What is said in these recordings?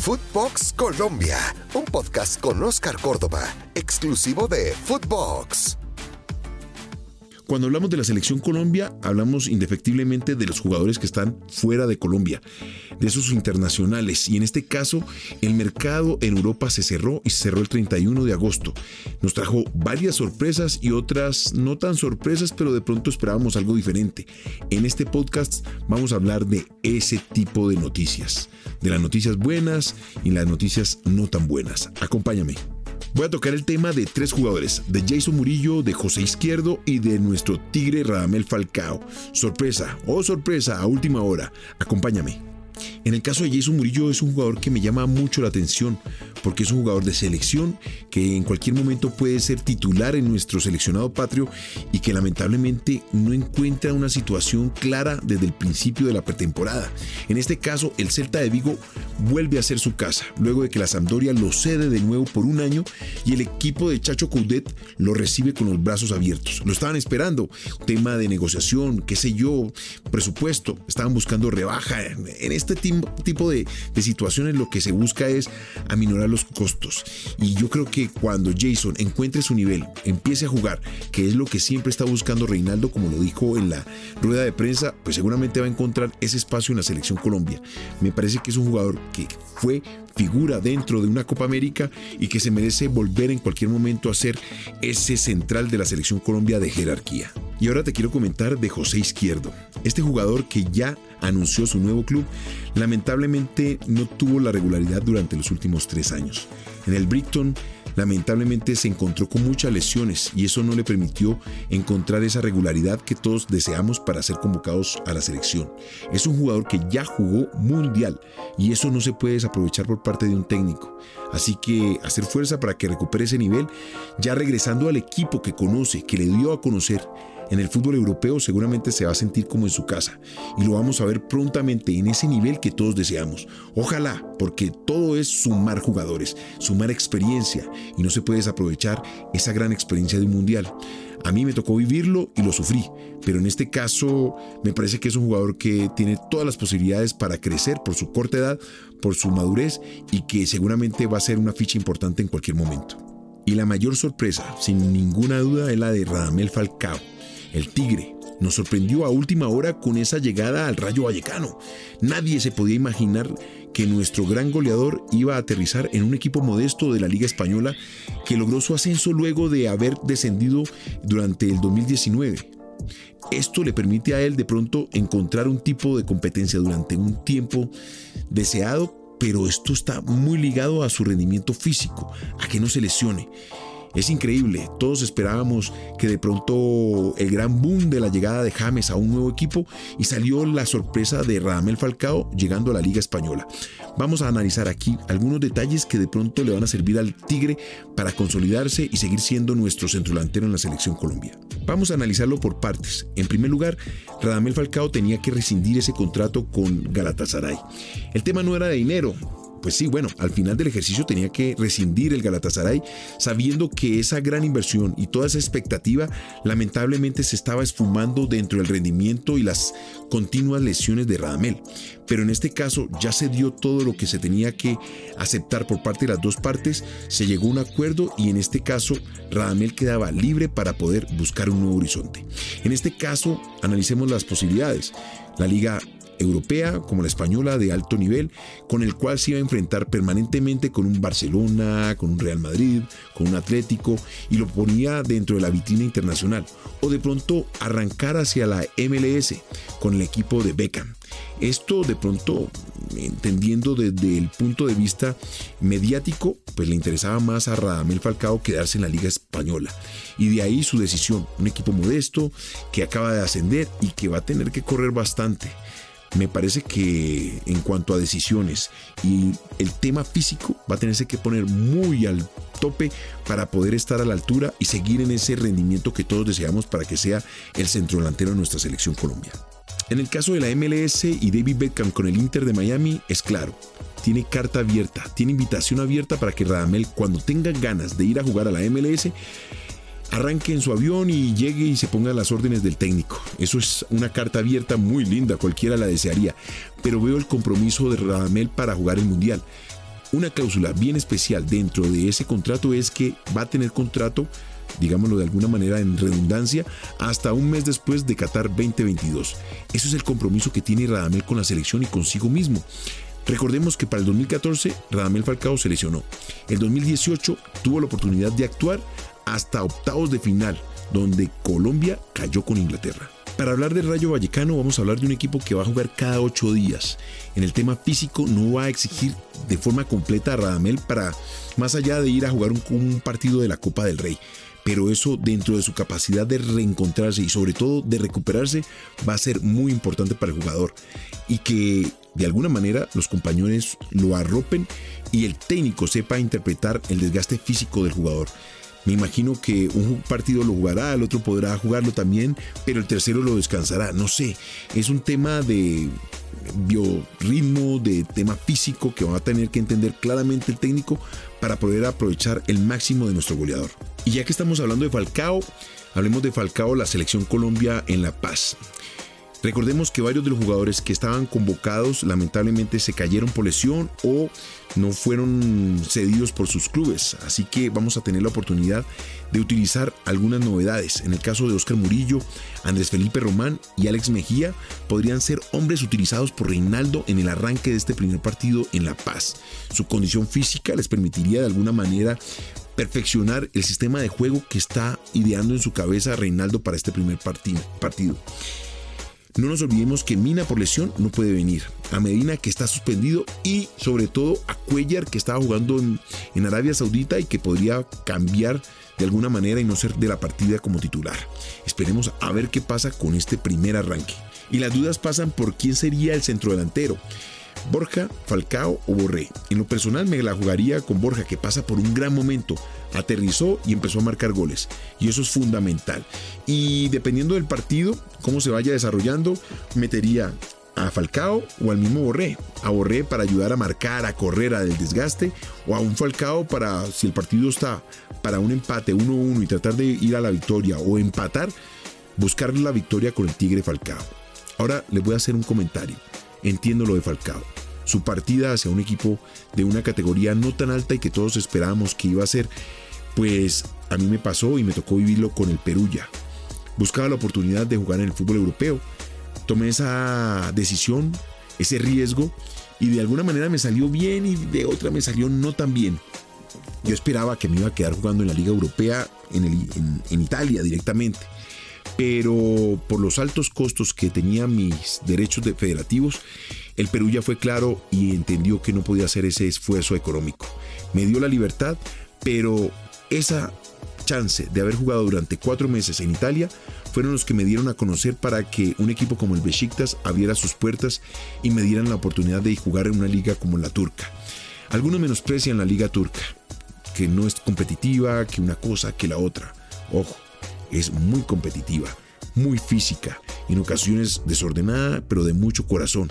Footbox Colombia, un podcast con Oscar Córdoba, exclusivo de Footbox. Cuando hablamos de la selección Colombia, hablamos indefectiblemente de los jugadores que están fuera de Colombia, de esos internacionales. Y en este caso, el mercado en Europa se cerró y se cerró el 31 de agosto. Nos trajo varias sorpresas y otras no tan sorpresas, pero de pronto esperábamos algo diferente. En este podcast vamos a hablar de ese tipo de noticias, de las noticias buenas y las noticias no tan buenas. Acompáñame. Voy a tocar el tema de tres jugadores, de Jason Murillo, de José Izquierdo y de nuestro tigre Radamel Falcao. Sorpresa, oh sorpresa, a última hora. Acompáñame. En el caso de Jason Murillo es un jugador que me llama mucho la atención porque es un jugador de selección que en cualquier momento puede ser titular en nuestro seleccionado patrio y que lamentablemente no encuentra una situación clara desde el principio de la pretemporada. En este caso, el Celta de Vigo vuelve a ser su casa luego de que la Sampdoria lo cede de nuevo por un año y el equipo de Chacho Coudet lo recibe con los brazos abiertos. Lo estaban esperando, tema de negociación, qué sé yo, presupuesto, estaban buscando rebaja en este tipo tipo de, situaciones lo que se busca es aminorar los costos. Y yo creo que cuando Jason encuentre su nivel, empiece a jugar, que es lo que siempre está buscando Reinaldo, como lo dijo en la rueda de prensa, pues seguramente va a encontrar ese espacio en la selección Colombia. Me parece que es un jugador que fue figura dentro de una Copa América y que se merece volver en cualquier momento a ser ese central de la selección Colombia de jerarquía. Y ahora te quiero comentar de José Izquierdo, este jugador que ya anunció su nuevo club, lamentablemente no tuvo la regularidad durante los últimos tres años. En el Brighton lamentablemente se encontró con muchas lesiones y eso no le permitió encontrar esa regularidad que todos deseamos para ser convocados a la selección. Es un jugador que ya jugó mundial y eso no se puede desaprovechar por parte de un técnico. Así que hacer fuerza para que recupere ese nivel, ya regresando al equipo que conoce, que le dio a conocer en el fútbol europeo seguramente se va a sentir como en su casa y lo vamos a ver prontamente en ese nivel que todos deseamos. Ojalá, porque todo es sumar jugadores, sumar experiencia y no se puede desaprovechar esa gran experiencia de un mundial. A mí me tocó vivirlo y lo sufrí, pero en este caso me parece que es un jugador que tiene todas las posibilidades para crecer por su corta edad, por su madurez y que seguramente va a ser una ficha importante en cualquier momento. Y la mayor sorpresa, sin ninguna duda, es la de Radamel Falcao el Tigre, nos sorprendió a última hora con esa llegada al Rayo Vallecano. Nadie se podía imaginar que nuestro gran goleador iba a aterrizar en un equipo modesto de la Liga Española que logró su ascenso luego de haber descendido durante el 2019. Esto le permite a él de pronto encontrar un tipo de competencia durante un tiempo deseado, pero esto está muy ligado a su rendimiento físico, a que no se lesione. Es increíble, todos esperábamos que de pronto el gran boom de la llegada de James a un nuevo equipo y salió la sorpresa de Radamel Falcao llegando a la Liga Española. Vamos a analizar aquí algunos detalles que de pronto le van a servir al Tigre para consolidarse y seguir siendo nuestro centro delantero en la selección Colombia. Vamos a analizarlo por partes. En primer lugar, Radamel Falcao tenía que rescindir ese contrato con Galatasaray. El tema no era de dinero, pues sí, bueno, al final del ejercicio tenía que rescindir el Galatasaray sabiendo que esa gran inversión y toda esa expectativa lamentablemente se estaba esfumando dentro del rendimiento y las continuas lesiones de Radamel. Pero en este caso ya se dio todo lo que se tenía que aceptar por parte de las dos partes, se llegó a un acuerdo y en este caso Radamel quedaba libre para poder buscar un nuevo horizonte. En este caso analicemos las posibilidades. La liga europea como la española de alto nivel, con el cual se iba a enfrentar permanentemente con un Barcelona, con un Real Madrid, con un Atlético, y lo ponía dentro de la vitrina internacional. O de pronto arrancar hacia la MLS con el equipo de Beckham. Esto de pronto, entendiendo desde el punto de vista mediático, pues le interesaba más a Radamel Falcao quedarse en la Liga Española. Y de ahí su decisión, un equipo modesto que acaba de ascender y que va a tener que correr bastante me parece que en cuanto a decisiones y el tema físico va a tenerse que poner muy al tope para poder estar a la altura y seguir en ese rendimiento que todos deseamos para que sea el centro delantero de nuestra selección Colombia. En el caso de la MLS y David Beckham con el Inter de Miami es claro, tiene carta abierta, tiene invitación abierta para que Radamel cuando tenga ganas de ir a jugar a la MLS arranque en su avión y llegue y se ponga las órdenes del técnico. Eso es una carta abierta muy linda, cualquiera la desearía, pero veo el compromiso de Radamel para jugar el Mundial. Una cláusula bien especial dentro de ese contrato es que va a tener contrato digámoslo de alguna manera en redundancia, hasta un mes después de Qatar 2022. Eso es el compromiso que tiene Radamel con la selección y consigo mismo. Recordemos que para el 2014 Radamel Falcao se lesionó. El 2018 tuvo la oportunidad de actuar hasta octavos de final, donde Colombia cayó con Inglaterra. Para hablar del Rayo Vallecano vamos a hablar de un equipo que va a jugar cada ocho días. En el tema físico no va a exigir de forma completa a Radamel para más allá de ir a jugar un, un partido de la Copa del Rey pero eso dentro de su capacidad de reencontrarse y sobre todo de recuperarse va a ser muy importante para el jugador y que de alguna manera los compañeros lo arropen y el técnico sepa interpretar el desgaste físico del jugador. Me imagino que un partido lo jugará, el otro podrá jugarlo también, pero el tercero lo descansará. No sé, es un tema de biorritmo, de tema físico que va a tener que entender claramente el técnico para poder aprovechar el máximo de nuestro goleador. Y ya que estamos hablando de Falcao, hablemos de Falcao, la selección Colombia en La Paz. Recordemos que varios de los jugadores que estaban convocados lamentablemente se cayeron por lesión o no fueron cedidos por sus clubes, así que vamos a tener la oportunidad de utilizar algunas novedades. En el caso de Oscar Murillo, Andrés Felipe Román y Alex Mejía podrían ser hombres utilizados por Reinaldo en el arranque de este primer partido en La Paz. Su condición física les permitiría de alguna manera perfeccionar el sistema de juego que está ideando en su cabeza Reinaldo para este primer partido. No nos olvidemos que Mina por lesión no puede venir, a Medina que está suspendido y sobre todo a Cuellar que estaba jugando en, en, Arabia Saudita y que podría cambiar de alguna manera y no ser de la partida como titular. Esperemos a ver qué pasa con este primer arranque. Y las dudas pasan por quién sería el centrodelantero. Borja, Falcao o Borré. En lo personal me la jugaría con Borja que pasa por un gran momento, aterrizó y empezó a marcar goles. Y eso es fundamental. Y dependiendo del partido, cómo se vaya desarrollando, metería a Falcao o al mismo Borré. A Borré para ayudar a marcar, a correr, a del desgaste, o a un Falcao para, si el partido está para un empate 1-1 y tratar de ir a la victoria o empatar, buscar la victoria con el Tigre Falcao. Ahora les voy a hacer un comentario. Entiendo lo de Falcao. Su partida hacia un equipo de una categoría no tan alta y que todos esperábamos que iba a ser, pues a mí me pasó y me tocó vivirlo con el Perulla. Buscaba la oportunidad de jugar en el fútbol europeo. Tomé esa decisión, ese riesgo, y de alguna manera me salió bien y de otra me salió no tan bien. Yo esperaba que me iba a quedar jugando en la Liga Europea en, en Italia directamente pero por los altos costos que tenía mis derechos de federativos, el Perú ya fue claro y entendió que no podía hacer ese esfuerzo económico. Me dio la libertad, pero esa chance de haber jugado durante cuatro meses en Italia fueron los que me dieron a conocer para que un equipo como el Besiktas abriera sus puertas y me dieran la oportunidad de jugar en una liga como la turca. Algunos menosprecian la liga turca, que no es competitiva, que una cosa, que la otra. Ojo, es muy competitiva, muy física, en ocasiones desordenada, pero de mucho corazón.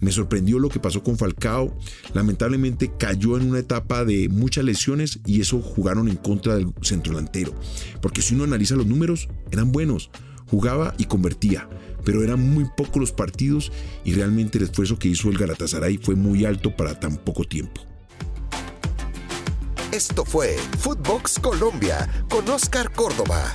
Me sorprendió lo que pasó con Falcao. Lamentablemente cayó en una etapa de muchas lesiones y eso jugaron en contra del centro delantero. Porque si uno analiza los números, eran buenos. Jugaba y convertía, pero eran muy pocos los partidos y realmente el esfuerzo que hizo el Galatasaray fue muy alto para tan poco tiempo. Esto fue Footbox Colombia con Oscar Córdoba,